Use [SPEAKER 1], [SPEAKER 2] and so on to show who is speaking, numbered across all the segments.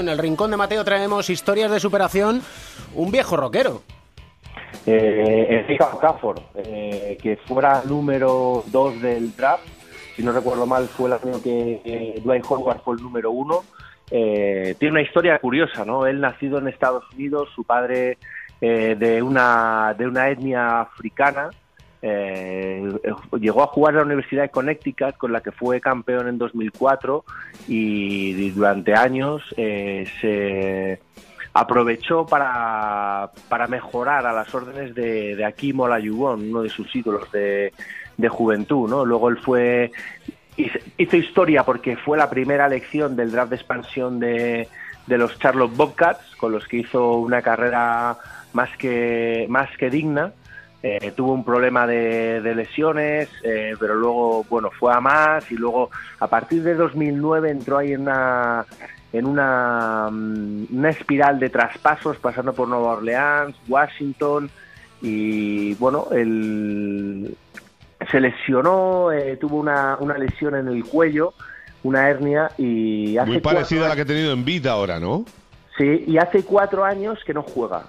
[SPEAKER 1] En el rincón de Mateo traemos historias de superación, un viejo rockero.
[SPEAKER 2] Eh, Okafor, eh, que fuera número 2 del draft, si no recuerdo mal, fue el año que eh, Dwight Howard fue el número 1. Eh, tiene una historia curiosa, ¿no? Él nacido en Estados Unidos, su padre eh, de, una, de una etnia africana, eh, llegó a jugar a la Universidad de Connecticut, con la que fue campeón en 2004, y durante años eh, se aprovechó para, para mejorar a las órdenes de, de Akim uno de sus ídolos de, de juventud, ¿no? Luego él fue hizo historia porque fue la primera elección del draft de expansión de, de los Charlotte Bobcats, con los que hizo una carrera más que más que digna. Eh, tuvo un problema de, de lesiones, eh, pero luego bueno fue a más y luego a partir de 2009 entró ahí en una en una, mm, una espiral de traspasos pasando por Nueva Orleans, Washington y bueno el, se lesionó, eh, tuvo una, una lesión en el cuello, una hernia y hace
[SPEAKER 3] Muy parecida a la que ha tenido en vida ahora, ¿no?
[SPEAKER 2] Sí, y hace cuatro años que no juega.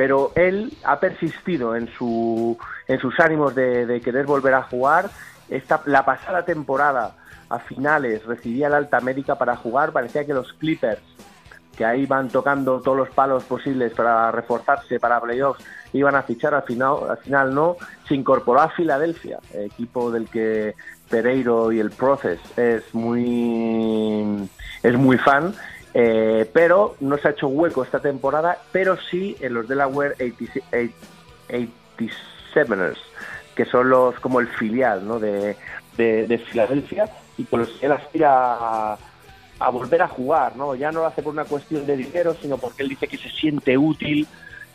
[SPEAKER 2] Pero él ha persistido en, su, en sus ánimos de, de querer volver a jugar. Esta, la pasada temporada, a finales, recibía la alta médica para jugar. Parecía que los Clippers, que ahí van tocando todos los palos posibles para reforzarse para playoffs, iban a fichar. Al final, al final no. Se incorporó a Filadelfia, equipo del que Pereiro y el Process es muy, es muy fan. Eh, pero no se ha hecho hueco esta temporada, pero sí en los Delaware 86 87ers, que son los como el filial ¿no? de, de, de Filadelfia y con los que él aspira a, a volver a jugar, ¿no? Ya no lo hace por una cuestión de dinero, sino porque él dice que se siente útil,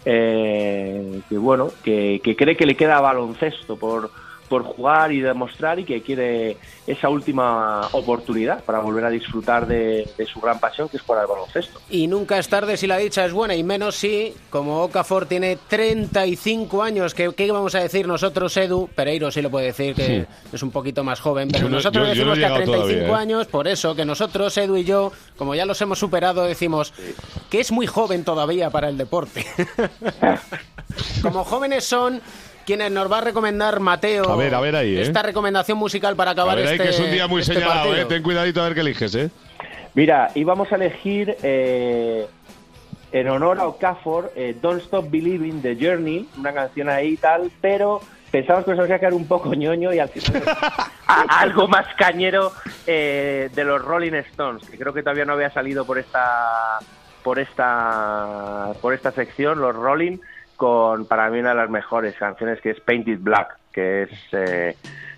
[SPEAKER 2] eh, que bueno, que cree que le queda baloncesto por, por jugar y demostrar y que quiere esa última oportunidad para volver a disfrutar de, de su gran pasión que es jugar al baloncesto.
[SPEAKER 1] Y nunca es tarde si la dicha es buena, y menos si, como Okafor tiene 35 años, que ¿qué vamos a decir nosotros, Edu? Pereiro sí lo puede decir, que
[SPEAKER 3] Sí.
[SPEAKER 1] es un poquito más joven, pero
[SPEAKER 3] Yo no-
[SPEAKER 1] nosotros
[SPEAKER 3] yo- yo no
[SPEAKER 1] decimos que a
[SPEAKER 3] llegado
[SPEAKER 1] 35
[SPEAKER 3] todavía, ¿eh?
[SPEAKER 1] años, por eso, que nosotros, Edu y yo, como ya los hemos superado, decimos que es muy joven todavía para el deporte. como jóvenes son quienes nos va a recomendar Mateo
[SPEAKER 3] A ver, a ver ahí, ¿eh?
[SPEAKER 1] esta recomendación musical para
[SPEAKER 3] A
[SPEAKER 1] acabar
[SPEAKER 3] ver, ahí
[SPEAKER 1] este
[SPEAKER 3] que es un día muy
[SPEAKER 1] este
[SPEAKER 3] señalado,
[SPEAKER 1] partido.
[SPEAKER 3] ¿eh? Ten cuidadito a ver qué eliges, ¿eh?
[SPEAKER 2] Mira, íbamos a elegir eh, en honor a Okafor eh, Don't Stop Believing de Journey, una canción ahí y tal, pero pensamos que nos iba a quedar un poco ñoño y al final a- algo más cañero eh, de los Rolling Stones, que creo que todavía no había salido por esta por esta por esta sección, los Rolling, con para mí una de las mejores canciones que es Painted Black, que es eh,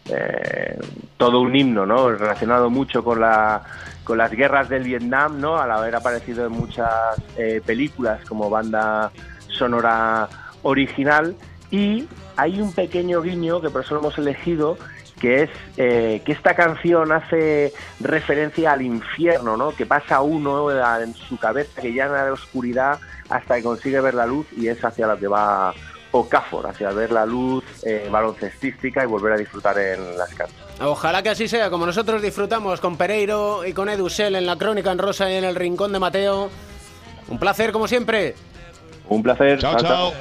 [SPEAKER 2] eh, todo un himno, ¿no? Relacionado mucho con la con las guerras del Vietnam, ¿no? Al haber aparecido en muchas eh, películas como banda sonora original y hay un pequeño guiño que por eso lo hemos elegido que es eh, que esta canción hace referencia al infierno, ¿no? Que pasa uno en su cabeza que llena de oscuridad hasta que consigue ver la luz y es hacia lo que va Okafor, hacia ver la luz eh, baloncestística y volver a disfrutar en las canchas.
[SPEAKER 1] Ojalá que así sea, como nosotros disfrutamos con Pereiro y con Edusel en la Crónica en Rosa y en el Rincón de Mateo. Un placer, como siempre.
[SPEAKER 2] Un placer.
[SPEAKER 3] Chao, chao.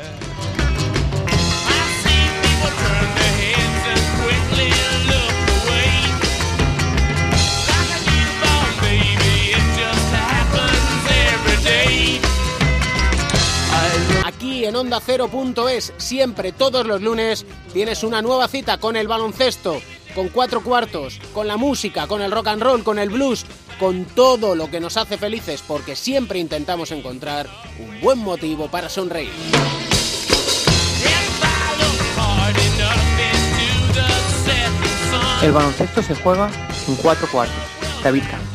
[SPEAKER 1] En Onda Cero.es, siempre, todos los lunes, tienes una nueva cita con el baloncesto, con cuatro cuartos, con la música, con el rock and roll, con el blues, con todo lo que nos hace felices, porque siempre intentamos encontrar un buen motivo para sonreír.
[SPEAKER 4] El baloncesto se juega en cuatro cuartos. David Camp.